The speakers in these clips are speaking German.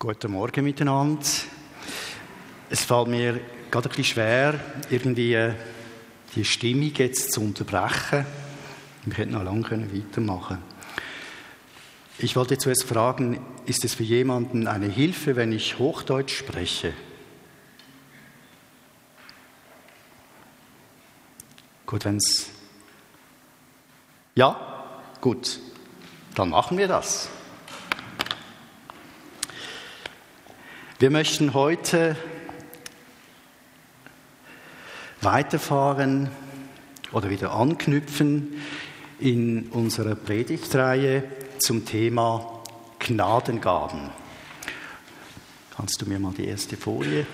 Guten Morgen miteinander. Es fällt mir gerade ein bisschen schwer, irgendwie äh, die Stimmung jetzt zu unterbrechen. Wir hätten noch lange weitermachen können. Ich wollte zuerst fragen, ist es für jemanden eine Hilfe, wenn ich Hochdeutsch spreche? Gut, wenn es... Ja? Gut, dann machen wir das. Wir möchten heute weiterfahren oder wieder anknüpfen in unserer Predigtreihe zum Thema Gnadengaben. Kannst du mir mal die erste Folie?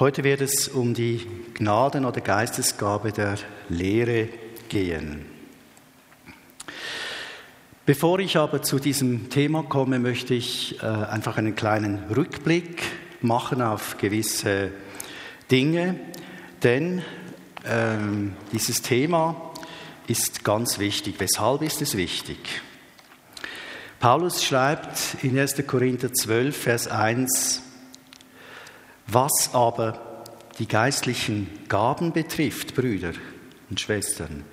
Heute wird es um die Gnaden- oder Geistesgabe der Lehre gehen. Bevor ich aber zu diesem Thema komme, möchte ich äh, einfach einen kleinen Rückblick machen auf gewisse Dinge, denn ähm, dieses Thema ist ganz wichtig. Weshalb ist es wichtig? Paulus schreibt in 1. Korinther 12, Vers 1, was aber die geistlichen Gaben betrifft, Brüder und Schwestern,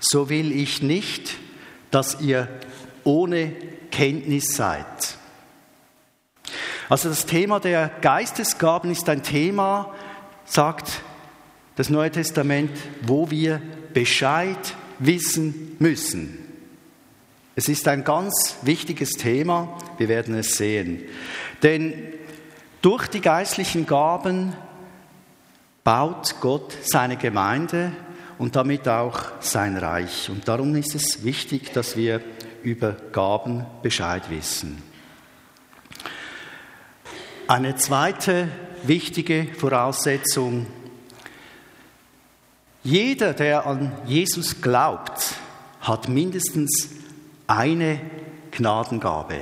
so will ich nicht, dass ihr ohne Kenntnis seid. Also das Thema der Geistesgaben ist ein Thema, sagt das Neue Testament, wo wir Bescheid wissen müssen. Es ist ein ganz wichtiges Thema, wir werden es sehen. Denn durch die geistlichen Gaben baut Gott seine Gemeinde und damit auch sein Reich. Und darum ist es wichtig, dass wir über Gaben Bescheid wissen. Eine zweite wichtige Voraussetzung. Jeder, der an Jesus glaubt, hat mindestens eine Gnadengabe.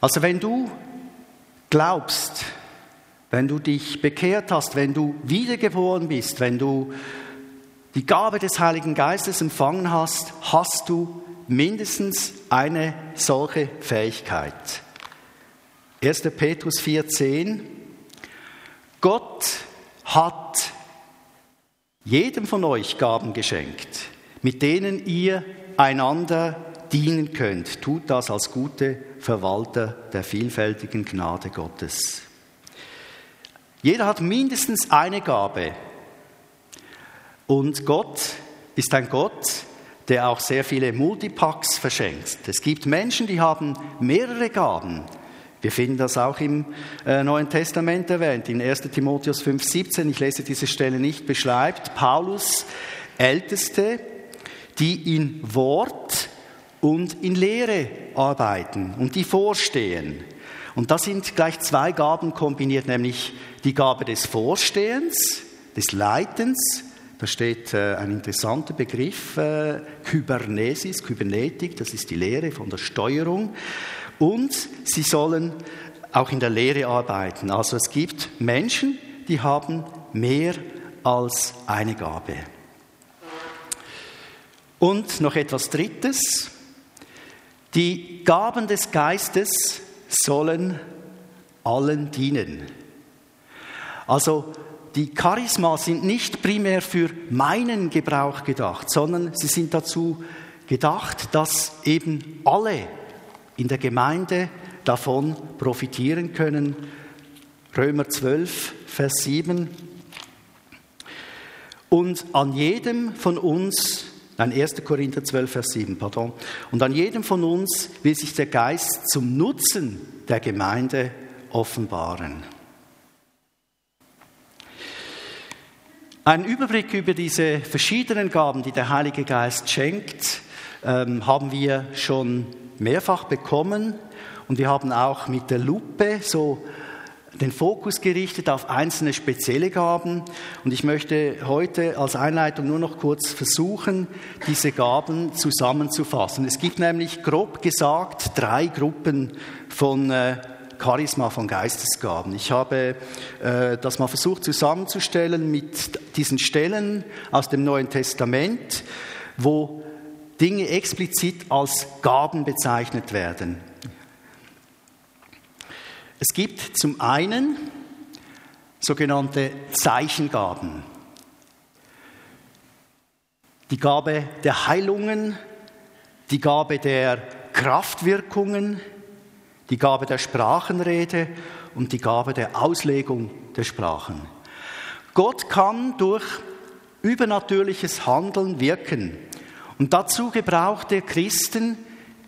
Also wenn du glaubst, wenn du dich bekehrt hast, wenn du wiedergeboren bist, wenn du die Gabe des Heiligen Geistes empfangen hast, hast du mindestens eine solche Fähigkeit. 1. Petrus 4,10 Gott hat jedem von euch Gaben geschenkt, mit denen ihr einander dienen könnt. Tut das als gute Verwalter der vielfältigen Gnade Gottes. Jeder hat mindestens eine Gabe. Und Gott ist ein Gott, der auch sehr viele Multipacks verschenkt. Es gibt Menschen, die haben mehrere Gaben. Wir finden das auch im äh, Neuen Testament erwähnt, in 1 Timotheus 5,17. Ich lese diese Stelle nicht, beschreibt Paulus Älteste, die in Wort und in Lehre arbeiten und die vorstehen. Und da sind gleich zwei Gaben kombiniert, nämlich die Gabe des Vorstehens, des Leitens da steht äh, ein interessanter Begriff, äh, Kybernesis, Kybernetik, das ist die Lehre von der Steuerung. Und sie sollen auch in der Lehre arbeiten. Also es gibt Menschen, die haben mehr als eine Gabe. Und noch etwas Drittes. Die Gaben des Geistes sollen allen dienen. Also die Charisma sind nicht primär für meinen Gebrauch gedacht, sondern sie sind dazu gedacht, dass eben alle in der Gemeinde davon profitieren können. Römer 12, Vers 7. Und an jedem von uns, nein, 1. Korinther 12, Vers 7, pardon, und an jedem von uns will sich der Geist zum Nutzen der Gemeinde offenbaren. Ein Überblick über diese verschiedenen Gaben, die der Heilige Geist schenkt, ähm, haben wir schon mehrfach bekommen und wir haben auch mit der Lupe so den Fokus gerichtet auf einzelne spezielle Gaben. Und ich möchte heute als Einleitung nur noch kurz versuchen, diese Gaben zusammenzufassen. Es gibt nämlich grob gesagt drei Gruppen von äh, Charisma von Geistesgaben. Ich habe äh, das mal versucht zusammenzustellen mit diesen Stellen aus dem Neuen Testament, wo Dinge explizit als Gaben bezeichnet werden. Es gibt zum einen sogenannte Zeichengaben. Die Gabe der Heilungen, die Gabe der Kraftwirkungen, die Gabe der Sprachenrede und die Gabe der Auslegung der Sprachen. Gott kann durch übernatürliches Handeln wirken. Und dazu gebraucht er Christen,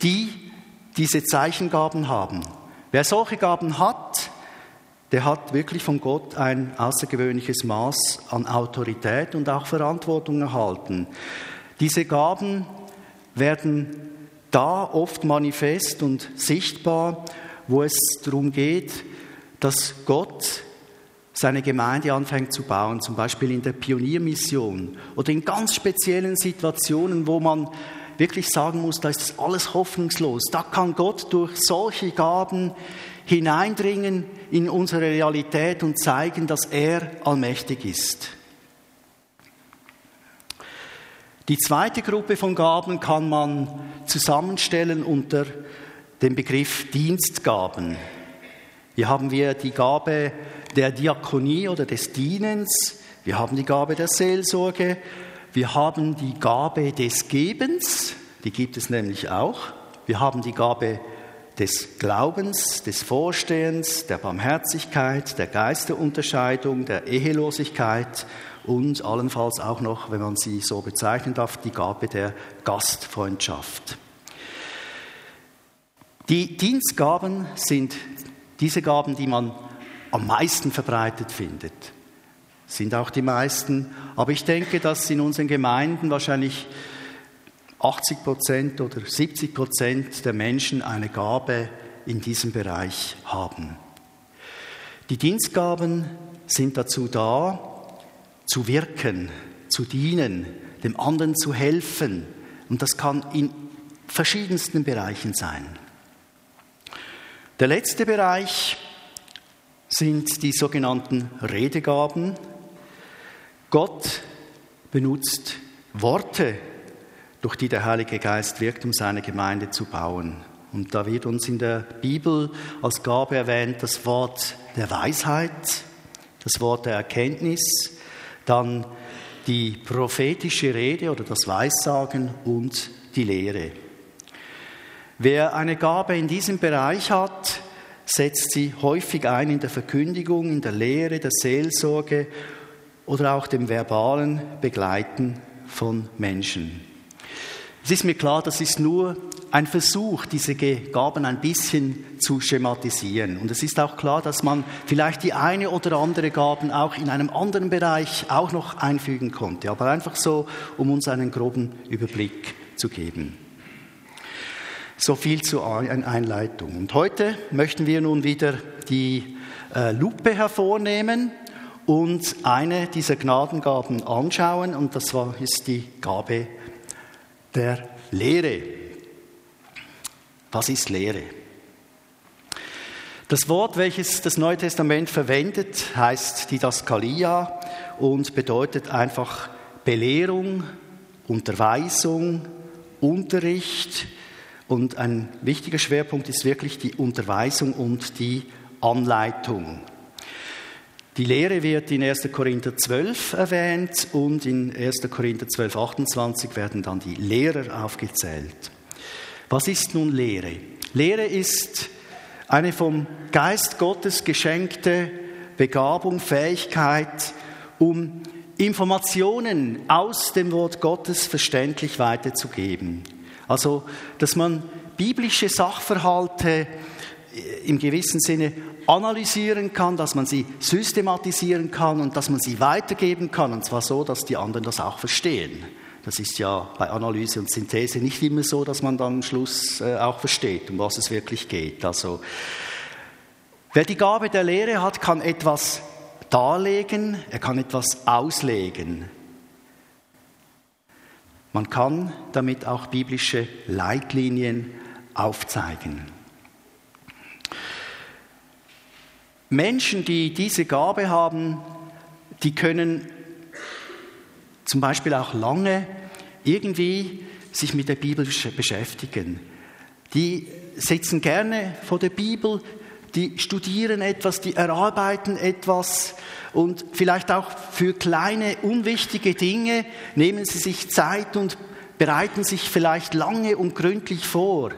die diese Zeichengaben haben. Wer solche Gaben hat, der hat wirklich von Gott ein außergewöhnliches Maß an Autorität und auch Verantwortung erhalten. Diese Gaben werden da oft manifest und sichtbar, wo es darum geht, dass Gott seine Gemeinde anfängt zu bauen, zum Beispiel in der Pioniermission oder in ganz speziellen Situationen, wo man wirklich sagen muss, da ist alles hoffnungslos. Da kann Gott durch solche Gaben hineindringen in unsere Realität und zeigen, dass er allmächtig ist. Die zweite Gruppe von Gaben kann man zusammenstellen unter dem Begriff Dienstgaben. Hier haben wir die Gabe der Diakonie oder des Dienens, wir haben die Gabe der Seelsorge, wir haben die Gabe des Gebens, die gibt es nämlich auch. Wir haben die Gabe des Glaubens, des Vorstehens, der Barmherzigkeit, der Geisterunterscheidung, der Ehelosigkeit und allenfalls auch noch, wenn man sie so bezeichnen darf, die Gabe der Gastfreundschaft. Die Dienstgaben sind diese Gaben, die man am meisten verbreitet findet. Sind auch die meisten. Aber ich denke, dass in unseren Gemeinden wahrscheinlich 80 Prozent oder 70 Prozent der Menschen eine Gabe in diesem Bereich haben. Die Dienstgaben sind dazu da, zu wirken, zu dienen, dem anderen zu helfen. Und das kann in verschiedensten Bereichen sein. Der letzte Bereich sind die sogenannten Redegaben. Gott benutzt Worte, durch die der Heilige Geist wirkt, um seine Gemeinde zu bauen. Und da wird uns in der Bibel als Gabe erwähnt das Wort der Weisheit, das Wort der Erkenntnis, dann die prophetische Rede oder das Weissagen und die Lehre. Wer eine Gabe in diesem Bereich hat, setzt sie häufig ein in der Verkündigung, in der Lehre, der Seelsorge oder auch dem verbalen Begleiten von Menschen. Es ist mir klar, das ist nur ein Versuch, diese Gaben ein bisschen zu schematisieren. Und es ist auch klar, dass man vielleicht die eine oder andere Gaben auch in einem anderen Bereich auch noch einfügen konnte. Aber einfach so, um uns einen groben Überblick zu geben. So viel zur Einleitung. Und heute möchten wir nun wieder die äh, Lupe hervornehmen und eine dieser Gnadengaben anschauen. Und das ist die Gabe der Lehre. Was ist Lehre? Das Wort, welches das Neue Testament verwendet, heißt Didaskalia und bedeutet einfach Belehrung, Unterweisung, Unterricht, und ein wichtiger Schwerpunkt ist wirklich die Unterweisung und die Anleitung. Die Lehre wird in 1. Korinther 12 erwähnt und in 1. Korinther 12, 28 werden dann die Lehrer aufgezählt. Was ist nun Lehre? Lehre ist eine vom Geist Gottes geschenkte Begabung, Fähigkeit, um Informationen aus dem Wort Gottes verständlich weiterzugeben. Also, dass man biblische Sachverhalte äh, im gewissen Sinne analysieren kann, dass man sie systematisieren kann und dass man sie weitergeben kann, und zwar so, dass die anderen das auch verstehen. Das ist ja bei Analyse und Synthese nicht immer so, dass man dann am Schluss äh, auch versteht, um was es wirklich geht. Also, wer die Gabe der Lehre hat, kann etwas darlegen, er kann etwas auslegen. Man kann damit auch biblische Leitlinien aufzeigen. Menschen, die diese Gabe haben, die können zum Beispiel auch lange irgendwie sich mit der Bibel beschäftigen. Die sitzen gerne vor der Bibel, die studieren etwas, die erarbeiten etwas und vielleicht auch für kleine, unwichtige Dinge nehmen sie sich Zeit und bereiten sich vielleicht lange und gründlich vor.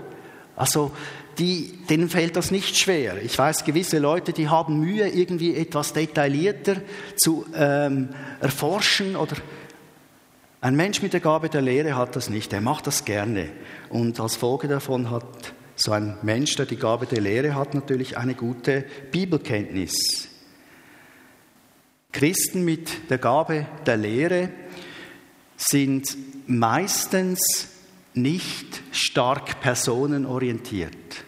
Also die, denen fällt das nicht schwer. Ich weiß, gewisse Leute, die haben Mühe, irgendwie etwas detaillierter zu ähm, erforschen oder ein Mensch mit der Gabe der Lehre hat das nicht. Er macht das gerne. Und als Folge davon hat so ein Mensch, der die Gabe der Lehre hat, natürlich eine gute Bibelkenntnis. Christen mit der Gabe der Lehre sind meistens nicht stark personenorientiert.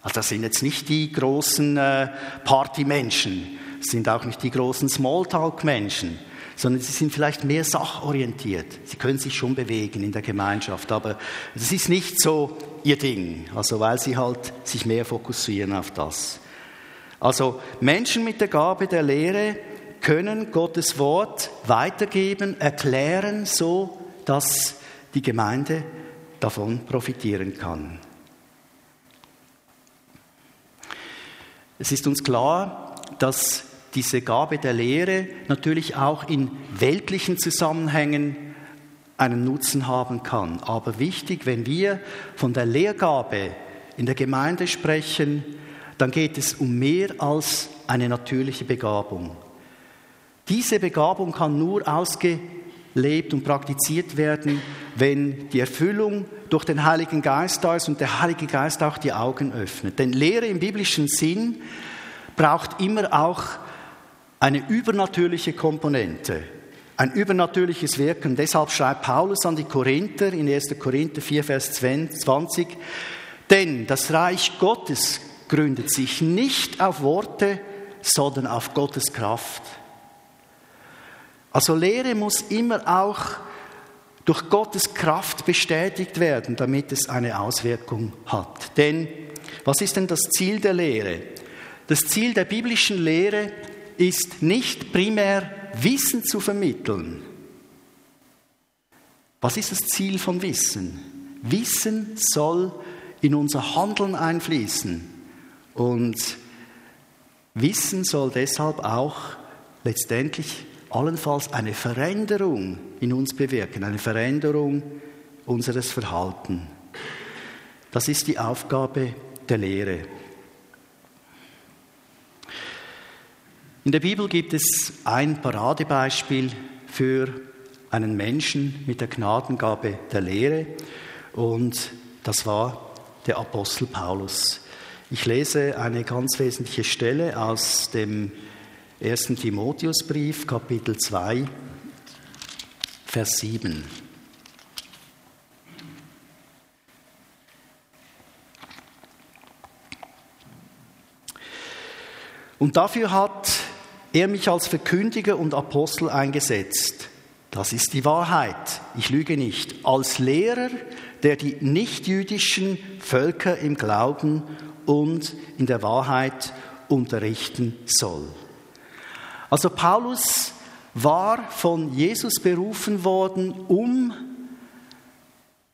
Also das sind jetzt nicht die großen äh, Partymenschen, sind auch nicht die großen Smalltalk-Menschen, sondern sie sind vielleicht mehr sachorientiert. Sie können sich schon bewegen in der Gemeinschaft, aber es ist nicht so ihr Ding, also weil sie halt sich mehr fokussieren auf das. Also Menschen mit der Gabe der Lehre können Gottes Wort weitergeben, erklären, so dass die Gemeinde davon profitieren kann. Es ist uns klar, dass diese Gabe der Lehre natürlich auch in weltlichen Zusammenhängen einen Nutzen haben kann. Aber wichtig, wenn wir von der Lehrgabe in der Gemeinde sprechen, dann geht es um mehr als eine natürliche Begabung. Diese Begabung kann nur ausgelebt und praktiziert werden, wenn die Erfüllung durch den Heiligen Geist da ist und der Heilige Geist auch die Augen öffnet. Denn Lehre im biblischen Sinn braucht immer auch eine übernatürliche Komponente, ein übernatürliches Wirken. Deshalb schreibt Paulus an die Korinther in 1. Korinther 4, Vers 20, denn das Reich Gottes gründet sich nicht auf Worte, sondern auf Gottes Kraft. Also Lehre muss immer auch durch Gottes Kraft bestätigt werden, damit es eine Auswirkung hat. Denn was ist denn das Ziel der Lehre? Das Ziel der biblischen Lehre ist nicht primär Wissen zu vermitteln. Was ist das Ziel von Wissen? Wissen soll in unser Handeln einfließen. Und Wissen soll deshalb auch letztendlich allenfalls eine Veränderung in uns bewirken, eine Veränderung unseres Verhaltens. Das ist die Aufgabe der Lehre. In der Bibel gibt es ein Paradebeispiel für einen Menschen mit der Gnadengabe der Lehre und das war der Apostel Paulus. Ich lese eine ganz wesentliche Stelle aus dem 1. Timotheusbrief, Kapitel 2, Vers 7. Und dafür hat er mich als Verkündiger und Apostel eingesetzt. Das ist die Wahrheit. Ich lüge nicht. Als Lehrer, der die nichtjüdischen Völker im Glauben und in der Wahrheit unterrichten soll. Also Paulus war von Jesus berufen worden, um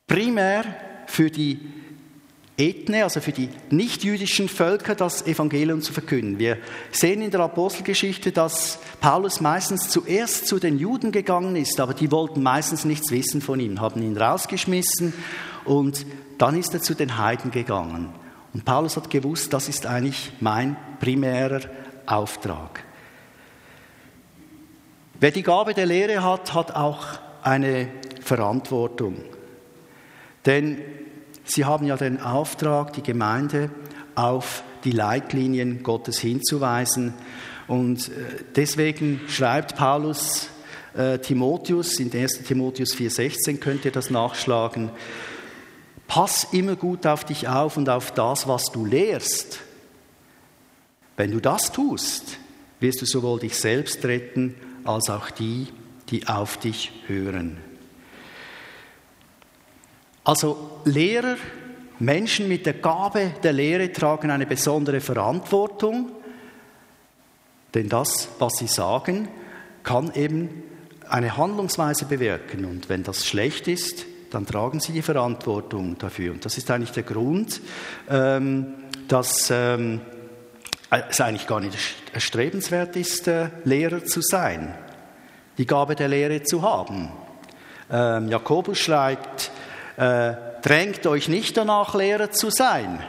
primär für die Ethne, also für die nichtjüdischen Völker, das Evangelium zu verkünden. Wir sehen in der Apostelgeschichte, dass Paulus meistens zuerst zu den Juden gegangen ist, aber die wollten meistens nichts wissen von ihm, haben ihn rausgeschmissen und dann ist er zu den Heiden gegangen. Und Paulus hat gewusst, das ist eigentlich mein primärer Auftrag. Wer die Gabe der Lehre hat, hat auch eine Verantwortung. Denn sie haben ja den Auftrag, die Gemeinde auf die Leitlinien Gottes hinzuweisen. Und äh, deswegen schreibt Paulus äh, Timotheus, in 1 Timotheus 4,16 könnt ihr das nachschlagen, pass immer gut auf dich auf und auf das, was du lehrst. Wenn du das tust, wirst du sowohl dich selbst retten als auch die, die auf dich hören. Also Lehrer, Menschen mit der Gabe der Lehre tragen eine besondere Verantwortung, denn das, was sie sagen, kann eben eine Handlungsweise bewirken. Und wenn das schlecht ist, dann tragen sie die Verantwortung dafür. Und das ist eigentlich der Grund, ähm, dass ähm, es eigentlich gar nicht erstrebenswert ist, äh, Lehrer zu sein, die Gabe der Lehre zu haben. Ähm, Jakobus schreibt, äh, drängt euch nicht danach, Lehrer zu sein.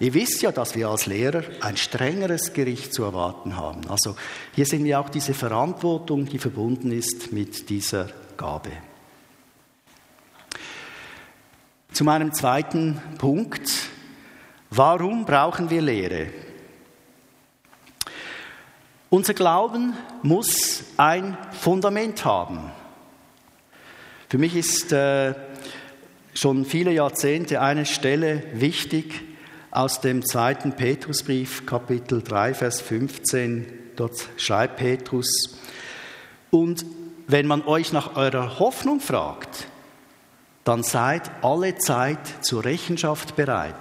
Ihr wisst ja, dass wir als Lehrer ein strengeres Gericht zu erwarten haben. Also hier sehen wir auch diese Verantwortung, die verbunden ist mit dieser Gabe. Zu meinem zweiten Punkt. Warum brauchen wir Lehre? Unser Glauben muss ein Fundament haben. Für mich ist äh, schon viele Jahrzehnte eine Stelle wichtig aus dem zweiten Petrusbrief, Kapitel 3, Vers 15. Dort schreibt Petrus, und wenn man euch nach eurer Hoffnung fragt, dann seid alle Zeit zur Rechenschaft bereit.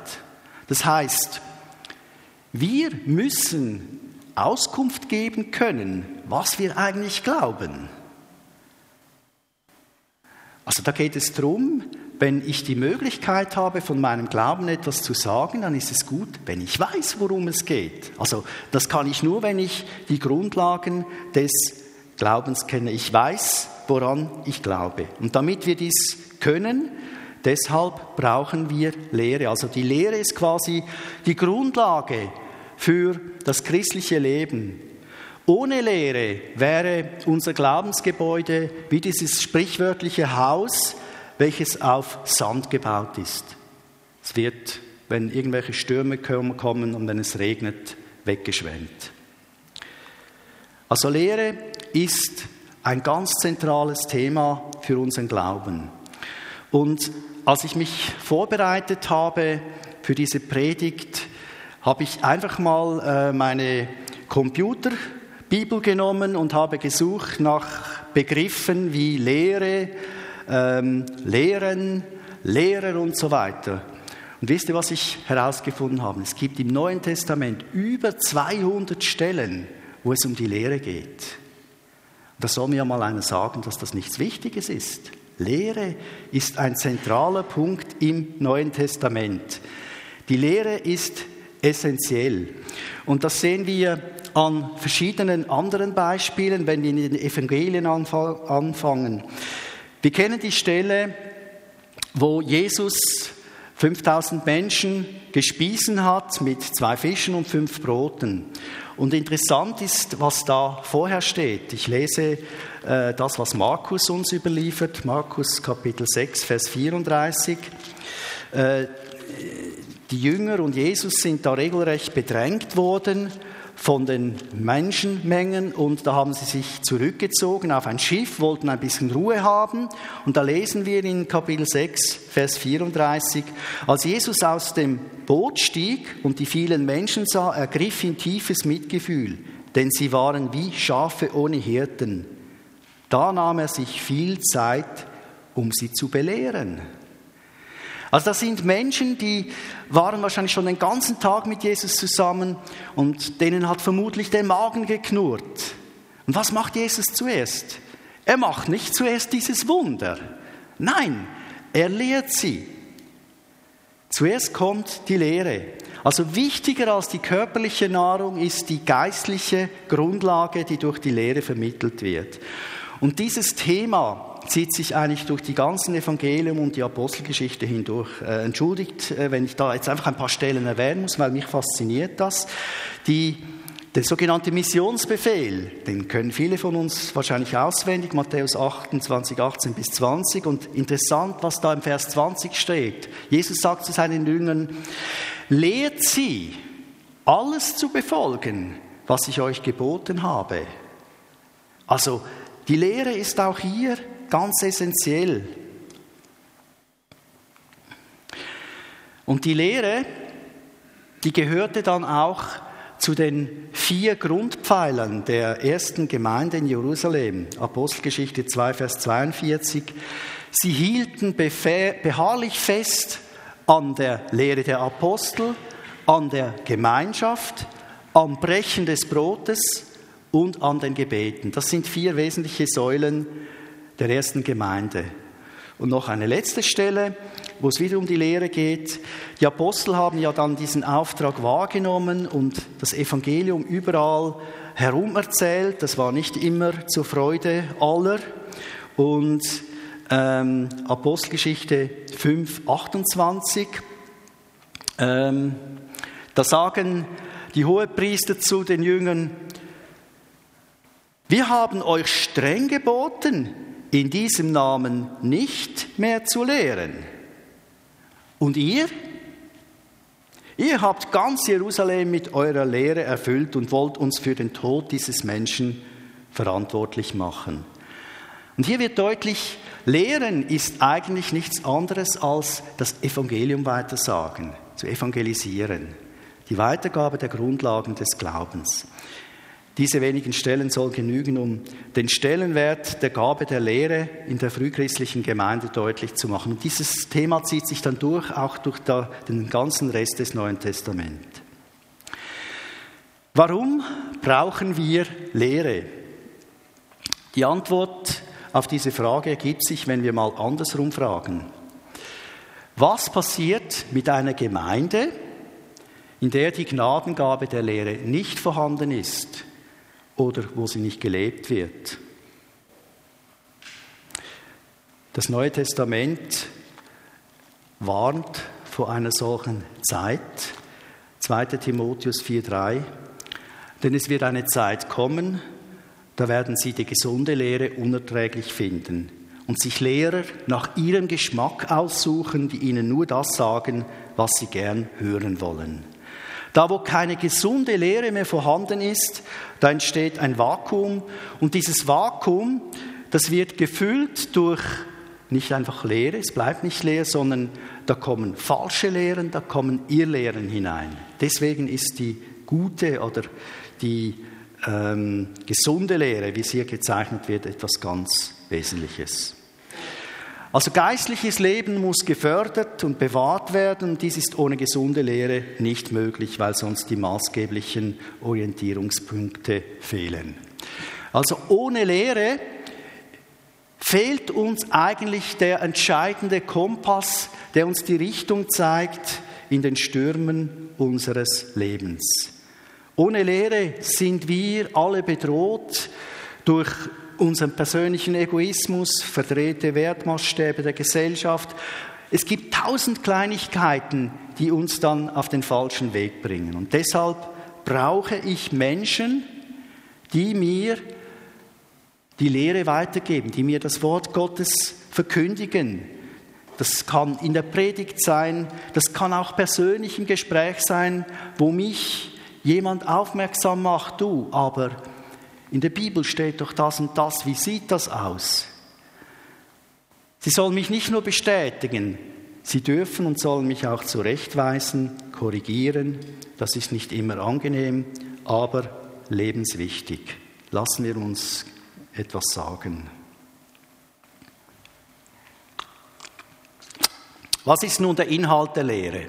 Das heißt, wir müssen Auskunft geben können, was wir eigentlich glauben. Also da geht es darum, wenn ich die Möglichkeit habe, von meinem Glauben etwas zu sagen, dann ist es gut, wenn ich weiß, worum es geht. Also das kann ich nur, wenn ich die Grundlagen des Glaubens kenne. Ich weiß, woran ich glaube. Und damit wir dies können, deshalb brauchen wir Lehre. Also die Lehre ist quasi die Grundlage für das christliche Leben. Ohne Lehre wäre unser Glaubensgebäude wie dieses sprichwörtliche Haus, welches auf Sand gebaut ist. Es wird, wenn irgendwelche Stürme kommen und wenn es regnet, weggeschwemmt. Also Lehre ist ein ganz zentrales Thema für unseren Glauben. Und als ich mich vorbereitet habe für diese Predigt, habe ich einfach mal äh, meine Computerbibel genommen und habe gesucht nach Begriffen wie Lehre, ähm, Lehren, Lehrer und so weiter. Und wisst ihr, was ich herausgefunden habe? Es gibt im Neuen Testament über 200 Stellen, wo es um die Lehre geht. Da soll mir mal einer sagen, dass das nichts Wichtiges ist. Lehre ist ein zentraler Punkt im Neuen Testament. Die Lehre ist essentiell. Und das sehen wir an verschiedenen anderen Beispielen, wenn wir in den Evangelien anfangen. Wir kennen die Stelle, wo Jesus 5000 Menschen gespiesen hat mit zwei Fischen und fünf Broten. Und interessant ist, was da vorher steht. Ich lese äh, das, was Markus uns überliefert, Markus Kapitel 6, Vers 34. Äh, die Jünger und Jesus sind da regelrecht bedrängt worden von den Menschenmengen und da haben sie sich zurückgezogen auf ein Schiff, wollten ein bisschen Ruhe haben und da lesen wir in Kapitel 6, Vers 34, als Jesus aus dem Boot stieg und die vielen Menschen sah, ergriff ihn tiefes Mitgefühl, denn sie waren wie Schafe ohne Hirten. Da nahm er sich viel Zeit, um sie zu belehren. Also das sind Menschen, die waren wahrscheinlich schon den ganzen Tag mit Jesus zusammen und denen hat vermutlich der Magen geknurrt. Und was macht Jesus zuerst? Er macht nicht zuerst dieses Wunder. Nein, er lehrt sie. Zuerst kommt die Lehre. Also wichtiger als die körperliche Nahrung ist die geistliche Grundlage, die durch die Lehre vermittelt wird. Und dieses Thema zieht sich eigentlich durch die ganzen Evangelium und die Apostelgeschichte hindurch. Äh, entschuldigt, äh, wenn ich da jetzt einfach ein paar Stellen erwähnen muss, weil mich fasziniert das. Die, der sogenannte Missionsbefehl, den können viele von uns wahrscheinlich auswendig, Matthäus 28, 18 bis 20. Und interessant, was da im Vers 20 steht. Jesus sagt zu seinen Jüngern, lehrt sie, alles zu befolgen, was ich euch geboten habe. Also die Lehre ist auch hier ganz essentiell. Und die Lehre, die gehörte dann auch zu den vier Grundpfeilern der ersten Gemeinde in Jerusalem. Apostelgeschichte 2, Vers 42. Sie hielten beharrlich fest an der Lehre der Apostel, an der Gemeinschaft, am Brechen des Brotes und an den Gebeten. Das sind vier wesentliche Säulen der ersten Gemeinde. Und noch eine letzte Stelle, wo es wieder um die Lehre geht. Die Apostel haben ja dann diesen Auftrag wahrgenommen und das Evangelium überall herum erzählt. Das war nicht immer zur Freude aller. Und ähm, Apostelgeschichte 5, 28, ähm, da sagen die Hohepriester zu den Jüngern, wir haben euch streng geboten, in diesem Namen nicht mehr zu lehren. Und ihr? Ihr habt ganz Jerusalem mit eurer Lehre erfüllt und wollt uns für den Tod dieses Menschen verantwortlich machen. Und hier wird deutlich, Lehren ist eigentlich nichts anderes als das Evangelium weitersagen, zu evangelisieren, die Weitergabe der Grundlagen des Glaubens. Diese wenigen Stellen sollen genügen, um den Stellenwert der Gabe der Lehre in der frühchristlichen Gemeinde deutlich zu machen. Und dieses Thema zieht sich dann durch, auch durch den ganzen Rest des Neuen Testaments. Warum brauchen wir Lehre? Die Antwort auf diese Frage ergibt sich, wenn wir mal andersrum fragen. Was passiert mit einer Gemeinde, in der die Gnadengabe der Lehre nicht vorhanden ist? Oder wo sie nicht gelebt wird. Das Neue Testament warnt vor einer solchen Zeit. 2. Timotheus 4.3. Denn es wird eine Zeit kommen, da werden sie die gesunde Lehre unerträglich finden und sich Lehrer nach ihrem Geschmack aussuchen, die ihnen nur das sagen, was sie gern hören wollen. Da, wo keine gesunde Lehre mehr vorhanden ist, da entsteht ein Vakuum und dieses Vakuum, das wird gefüllt durch nicht einfach Lehre, es bleibt nicht leer, sondern da kommen falsche Lehren, da kommen Irrlehren hinein. Deswegen ist die gute oder die ähm, gesunde Lehre, wie es hier gezeichnet wird, etwas ganz Wesentliches. Also geistliches Leben muss gefördert und bewahrt werden. Dies ist ohne gesunde Lehre nicht möglich, weil sonst die maßgeblichen Orientierungspunkte fehlen. Also ohne Lehre fehlt uns eigentlich der entscheidende Kompass, der uns die Richtung zeigt in den Stürmen unseres Lebens. Ohne Lehre sind wir alle bedroht durch unseren persönlichen Egoismus, verdrehte Wertmaßstäbe der Gesellschaft. Es gibt tausend Kleinigkeiten, die uns dann auf den falschen Weg bringen. Und deshalb brauche ich Menschen, die mir die Lehre weitergeben, die mir das Wort Gottes verkündigen. Das kann in der Predigt sein, das kann auch persönlich im Gespräch sein, wo mich jemand aufmerksam macht, du, aber in der Bibel steht doch das und das, wie sieht das aus? Sie sollen mich nicht nur bestätigen, sie dürfen und sollen mich auch zurechtweisen, korrigieren. Das ist nicht immer angenehm, aber lebenswichtig. Lassen wir uns etwas sagen. Was ist nun der Inhalt der Lehre?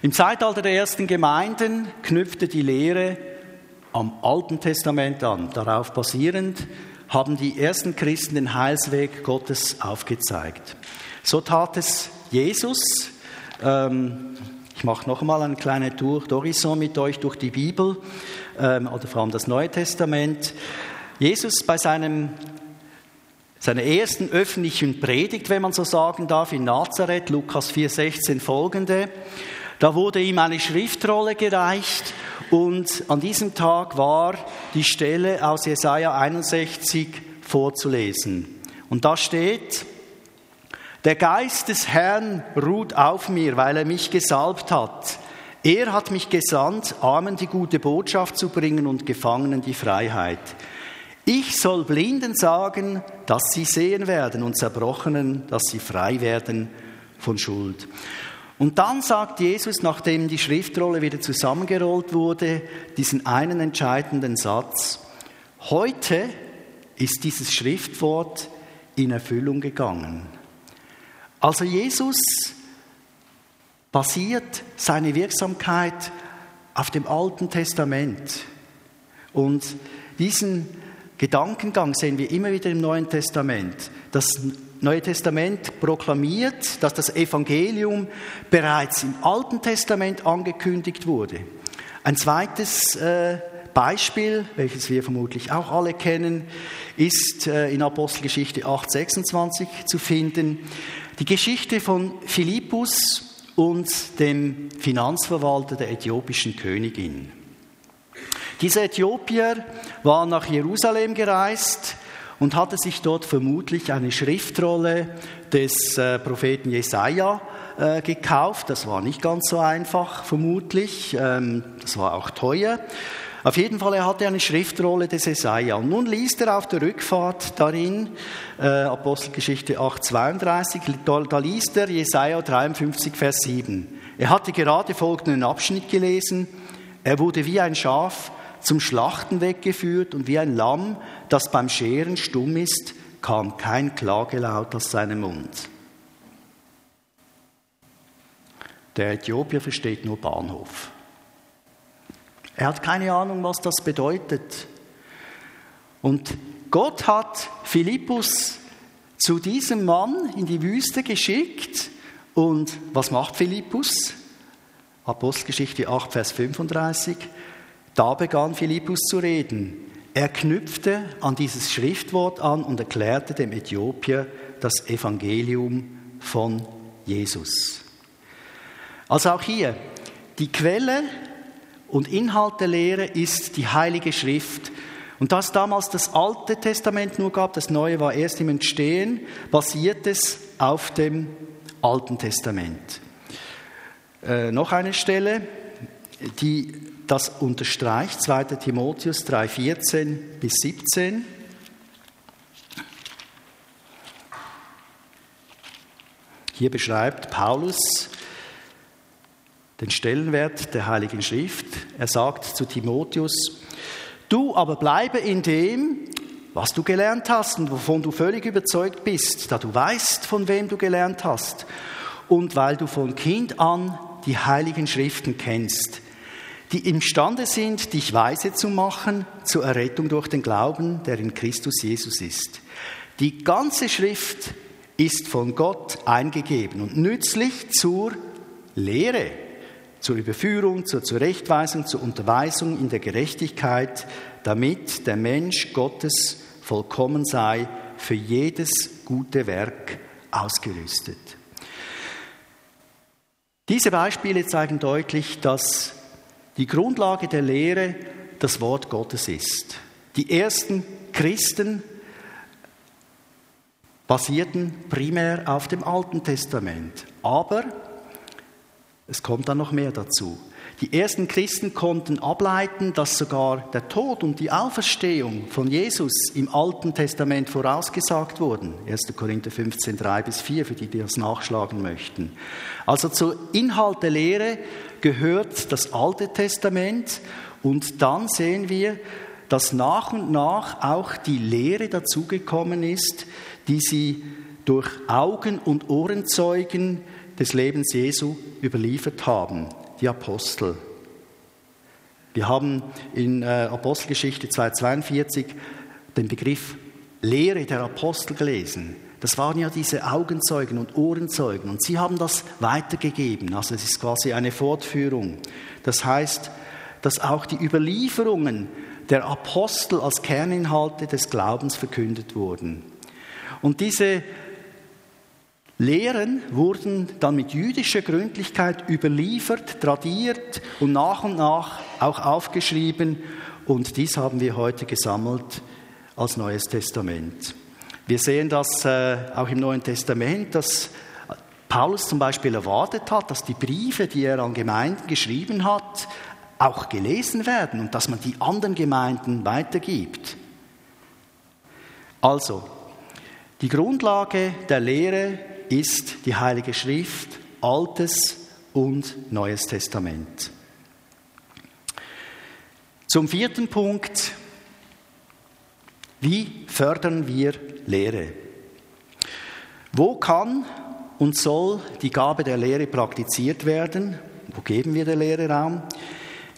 Im Zeitalter der ersten Gemeinden knüpfte die Lehre am Alten Testament an. Darauf basierend haben die ersten Christen den Heilsweg Gottes aufgezeigt. So tat es Jesus. Ähm, ich mache noch einmal eine kleine Tour d'Horizon mit euch durch die Bibel ähm, oder vor allem das Neue Testament. Jesus bei seinem seiner ersten öffentlichen Predigt, wenn man so sagen darf, in Nazareth, Lukas 4,16 folgende, da wurde ihm eine Schriftrolle gereicht und an diesem Tag war die Stelle aus Jesaja 61 vorzulesen. Und da steht, der Geist des Herrn ruht auf mir, weil er mich gesalbt hat. Er hat mich gesandt, Armen die gute Botschaft zu bringen und Gefangenen die Freiheit. Ich soll Blinden sagen, dass sie sehen werden und Zerbrochenen, dass sie frei werden von Schuld. Und dann sagt Jesus, nachdem die Schriftrolle wieder zusammengerollt wurde, diesen einen entscheidenden Satz. Heute ist dieses Schriftwort in Erfüllung gegangen. Also Jesus basiert seine Wirksamkeit auf dem Alten Testament. Und diesen Gedankengang sehen wir immer wieder im Neuen Testament, dass Neue Testament proklamiert, dass das Evangelium bereits im Alten Testament angekündigt wurde. Ein zweites äh, Beispiel, welches wir vermutlich auch alle kennen, ist äh, in Apostelgeschichte 8:26 zu finden. Die Geschichte von Philippus und dem Finanzverwalter der äthiopischen Königin. Dieser Äthiopier war nach Jerusalem gereist und hatte sich dort vermutlich eine Schriftrolle des äh, Propheten Jesaja äh, gekauft. Das war nicht ganz so einfach, vermutlich. Ähm, das war auch teuer. Auf jeden Fall, er hatte eine Schriftrolle des Jesaja. Und nun liest er auf der Rückfahrt darin, äh, Apostelgeschichte 8, 32, da, da liest er Jesaja 53, Vers 7. Er hatte gerade folgenden Abschnitt gelesen. Er wurde wie ein Schaf zum Schlachten weggeführt und wie ein Lamm, das beim Scheren stumm ist, kam kein Klagelaut aus seinem Mund. Der Äthiopier versteht nur Bahnhof. Er hat keine Ahnung, was das bedeutet. Und Gott hat Philippus zu diesem Mann in die Wüste geschickt. Und was macht Philippus? Apostelgeschichte 8, Vers 35. Da begann Philippus zu reden. Er knüpfte an dieses Schriftwort an und erklärte dem Äthiopier das Evangelium von Jesus. Also auch hier, die Quelle und Inhalt der Lehre ist die Heilige Schrift. Und da es damals das Alte Testament nur gab, das Neue war erst im Entstehen, basiert es auf dem Alten Testament. Äh, noch eine Stelle, die das unterstreicht, 2 Timotheus 3, 14 bis 17. Hier beschreibt Paulus den Stellenwert der Heiligen Schrift. Er sagt zu Timotheus, du aber bleibe in dem, was du gelernt hast und wovon du völlig überzeugt bist, da du weißt, von wem du gelernt hast und weil du von Kind an die Heiligen Schriften kennst, die imstande sind, dich weise zu machen zur Errettung durch den Glauben, der in Christus Jesus ist. Die ganze Schrift ist von Gott eingegeben und nützlich zur Lehre, zur Überführung, zur Zurechtweisung, zur Unterweisung in der Gerechtigkeit, damit der Mensch Gottes vollkommen sei, für jedes gute Werk ausgerüstet. Diese Beispiele zeigen deutlich, dass die Grundlage der Lehre das Wort Gottes ist. Die ersten Christen basierten primär auf dem Alten Testament, aber es kommt dann noch mehr dazu. Die ersten Christen konnten ableiten, dass sogar der Tod und die Auferstehung von Jesus im Alten Testament vorausgesagt wurden. 1. Korinther 15, 3 bis 4, für die, die das nachschlagen möchten. Also zur Inhalt der Lehre gehört das Alte Testament und dann sehen wir, dass nach und nach auch die Lehre dazugekommen ist, die sie durch Augen- und Ohrenzeugen des Lebens Jesu überliefert haben, die Apostel. Wir haben in äh, Apostelgeschichte 242 den Begriff Lehre der Apostel gelesen. Das waren ja diese Augenzeugen und Ohrenzeugen und sie haben das weitergegeben. Also es ist quasi eine Fortführung. Das heißt, dass auch die Überlieferungen der Apostel als Kerninhalte des Glaubens verkündet wurden. Und diese Lehren wurden dann mit jüdischer Gründlichkeit überliefert, tradiert und nach und nach auch aufgeschrieben. Und dies haben wir heute gesammelt als Neues Testament. Wir sehen das äh, auch im Neuen Testament, dass Paulus zum Beispiel erwartet hat, dass die Briefe, die er an Gemeinden geschrieben hat, auch gelesen werden und dass man die anderen Gemeinden weitergibt. Also, die Grundlage der Lehre ist die Heilige Schrift, Altes und Neues Testament. Zum vierten Punkt, wie fördern wir Lehre? Wo kann und soll die Gabe der Lehre praktiziert werden? Wo geben wir der Lehre Raum?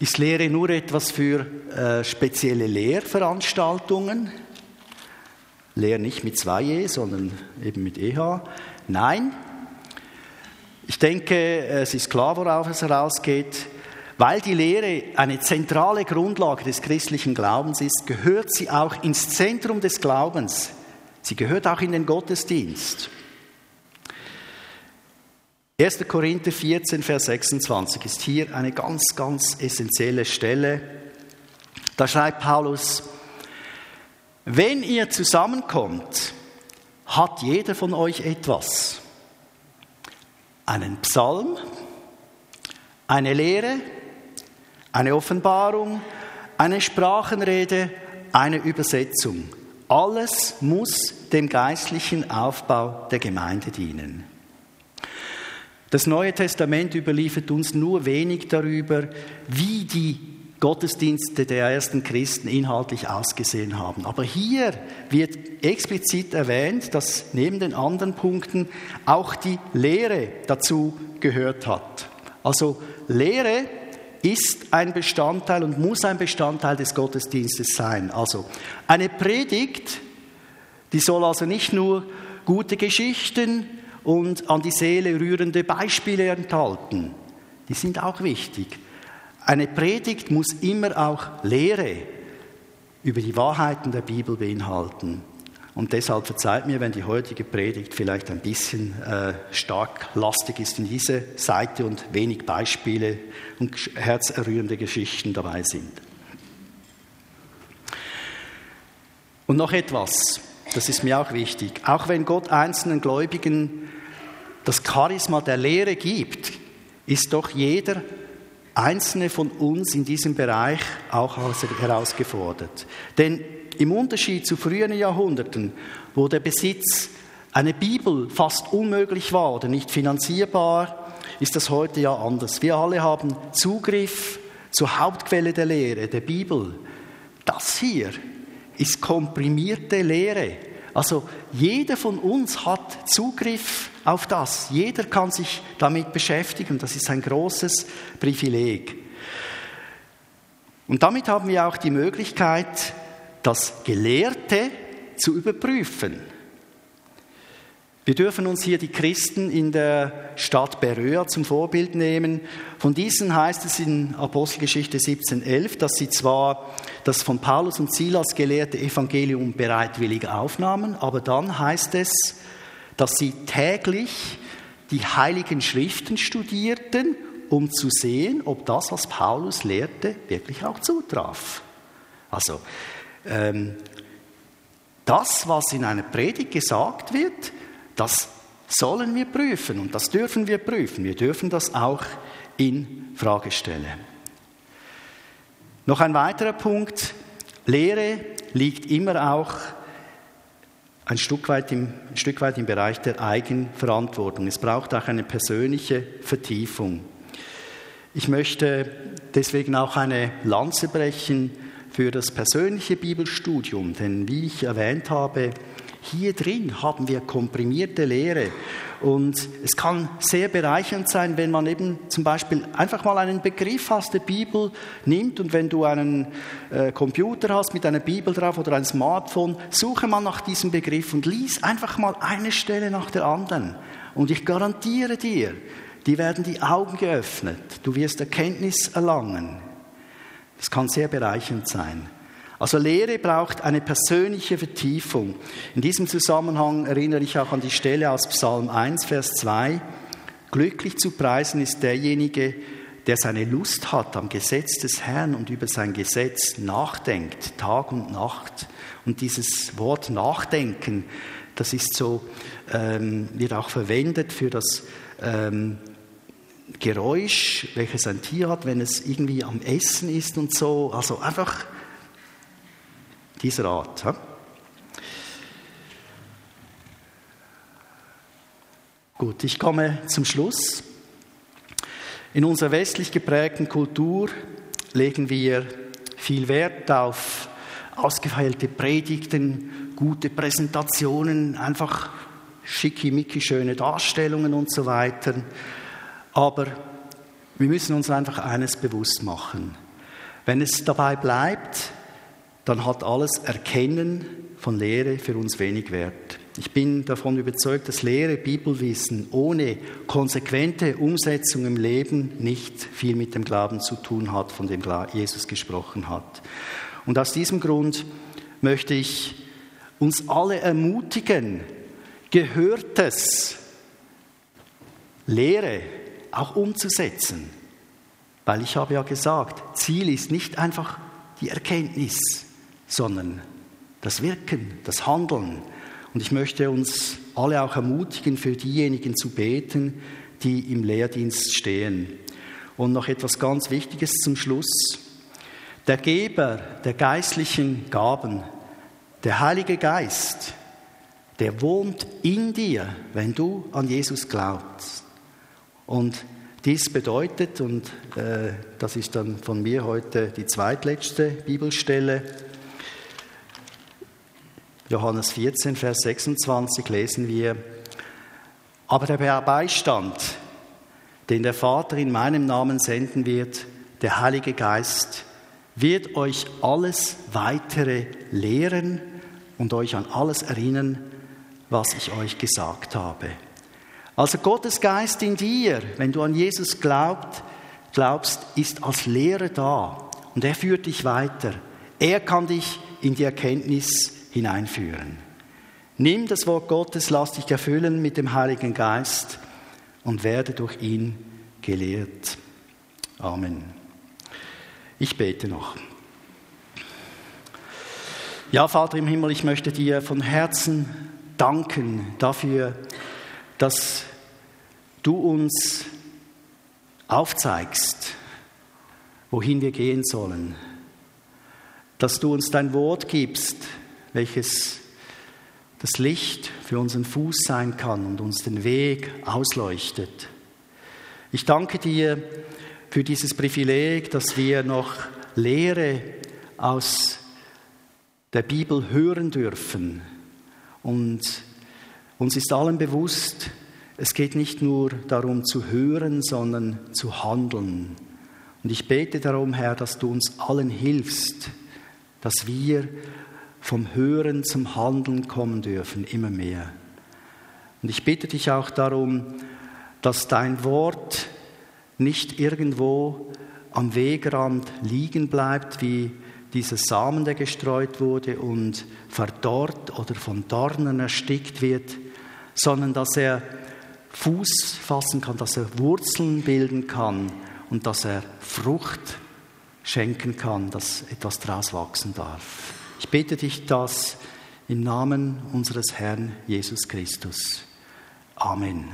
Ist Lehre nur etwas für äh, spezielle Lehrveranstaltungen? Lehr nicht mit zwei E, sondern eben mit EH. Nein. Ich denke, es ist klar, worauf es herausgeht. Weil die Lehre eine zentrale Grundlage des christlichen Glaubens ist, gehört sie auch ins Zentrum des Glaubens. Sie gehört auch in den Gottesdienst. 1. Korinther 14, Vers 26 ist hier eine ganz, ganz essentielle Stelle. Da schreibt Paulus, wenn ihr zusammenkommt, hat jeder von euch etwas. Einen Psalm, eine Lehre, eine Offenbarung, eine Sprachenrede, eine Übersetzung. Alles muss dem geistlichen Aufbau der Gemeinde dienen. Das Neue Testament überliefert uns nur wenig darüber, wie die Gottesdienste der ersten Christen inhaltlich ausgesehen haben. Aber hier wird explizit erwähnt, dass neben den anderen Punkten auch die Lehre dazu gehört hat. Also Lehre ist ein Bestandteil und muss ein Bestandteil des Gottesdienstes sein. Also eine Predigt, die soll also nicht nur gute Geschichten und an die Seele rührende Beispiele enthalten. Die sind auch wichtig. Eine Predigt muss immer auch Lehre über die Wahrheiten der Bibel beinhalten. Und deshalb verzeiht mir, wenn die heutige Predigt vielleicht ein bisschen äh, stark lastig ist in diese Seite und wenig Beispiele und herzerrührende Geschichten dabei sind. Und noch etwas, das ist mir auch wichtig. Auch wenn Gott einzelnen Gläubigen das Charisma der Lehre gibt, ist doch jeder einzelne von uns in diesem Bereich auch herausgefordert. Denn im Unterschied zu früheren Jahrhunderten, wo der Besitz einer Bibel fast unmöglich war oder nicht finanzierbar, ist das heute ja anders. Wir alle haben Zugriff zur Hauptquelle der Lehre, der Bibel. Das hier ist komprimierte Lehre. Also jeder von uns hat Zugriff auf das. Jeder kann sich damit beschäftigen. Das ist ein großes Privileg. Und damit haben wir auch die Möglichkeit, das Gelehrte zu überprüfen. Wir dürfen uns hier die Christen in der Stadt Beröa zum Vorbild nehmen. Von diesen heißt es in Apostelgeschichte 17,11, dass sie zwar das von Paulus und Silas gelehrte Evangelium bereitwillig aufnahmen, aber dann heißt es, dass sie täglich die heiligen Schriften studierten, um zu sehen, ob das, was Paulus lehrte, wirklich auch zutraf. Also ähm, das, was in einer Predigt gesagt wird, das sollen wir prüfen und das dürfen wir prüfen. Wir dürfen das auch in Frage stellen. Noch ein weiterer Punkt. Lehre liegt immer auch ein Stück, weit im, ein Stück weit im Bereich der Eigenverantwortung. Es braucht auch eine persönliche Vertiefung. Ich möchte deswegen auch eine Lanze brechen für das persönliche Bibelstudium. Denn wie ich erwähnt habe, hier drin haben wir komprimierte Lehre. Und es kann sehr bereichernd sein, wenn man eben zum Beispiel einfach mal einen Begriff aus der Bibel nimmt und wenn du einen äh, Computer hast mit einer Bibel drauf oder ein Smartphone, suche mal nach diesem Begriff und lies einfach mal eine Stelle nach der anderen. Und ich garantiere dir, die werden die Augen geöffnet. Du wirst Erkenntnis erlangen. Das kann sehr bereichernd sein. Also Lehre braucht eine persönliche Vertiefung. In diesem Zusammenhang erinnere ich auch an die Stelle aus Psalm 1, Vers 2. Glücklich zu preisen ist derjenige, der seine Lust hat am Gesetz des Herrn und über sein Gesetz nachdenkt, Tag und Nacht. Und dieses Wort Nachdenken, das ist so, ähm, wird auch verwendet für das ähm, Geräusch, welches ein Tier hat, wenn es irgendwie am Essen ist und so. Also einfach dieser Art. Gut, ich komme zum Schluss. In unserer westlich geprägten Kultur legen wir viel Wert auf ausgefeilte Predigten, gute Präsentationen, einfach schickimicki schöne Darstellungen und so weiter. Aber wir müssen uns einfach eines bewusst machen. Wenn es dabei bleibt, dann hat alles Erkennen von Lehre für uns wenig wert. Ich bin davon überzeugt, dass Lehre, Bibelwissen ohne konsequente Umsetzung im Leben nicht viel mit dem Glauben zu tun hat, von dem Jesus gesprochen hat. Und aus diesem Grund möchte ich uns alle ermutigen, Gehörtes, Lehre auch umzusetzen. Weil ich habe ja gesagt, Ziel ist nicht einfach die Erkenntnis, sondern das Wirken, das Handeln. Und ich möchte uns alle auch ermutigen, für diejenigen zu beten, die im Lehrdienst stehen. Und noch etwas ganz Wichtiges zum Schluss. Der Geber der geistlichen Gaben, der Heilige Geist, der wohnt in dir, wenn du an Jesus glaubst. Und dies bedeutet, und äh, das ist dann von mir heute die zweitletzte Bibelstelle, Johannes 14, Vers 26 lesen wir, aber der Beistand, den der Vater in meinem Namen senden wird, der Heilige Geist, wird euch alles weitere lehren und euch an alles erinnern, was ich euch gesagt habe. Also Gottes Geist in dir, wenn du an Jesus glaubt, glaubst, ist als Lehrer da und er führt dich weiter. Er kann dich in die Erkenntnis hineinführen. Nimm das Wort Gottes, lass dich erfüllen mit dem Heiligen Geist und werde durch ihn gelehrt. Amen. Ich bete noch. Ja, Vater im Himmel, ich möchte dir von Herzen danken dafür, dass du uns aufzeigst, wohin wir gehen sollen, dass du uns dein Wort gibst, welches das Licht für unseren Fuß sein kann und uns den Weg ausleuchtet. Ich danke dir für dieses Privileg, dass wir noch Lehre aus der Bibel hören dürfen. Und uns ist allen bewusst, es geht nicht nur darum zu hören, sondern zu handeln. Und ich bete darum, Herr, dass du uns allen hilfst, dass wir vom Hören zum Handeln kommen dürfen, immer mehr. Und ich bitte dich auch darum, dass dein Wort nicht irgendwo am Wegrand liegen bleibt, wie dieser Samen, der gestreut wurde und verdorrt oder von Dornen erstickt wird, sondern dass er Fuß fassen kann, dass er Wurzeln bilden kann und dass er Frucht schenken kann, dass etwas daraus wachsen darf. Ich bete dich das im Namen unseres Herrn Jesus Christus. Amen.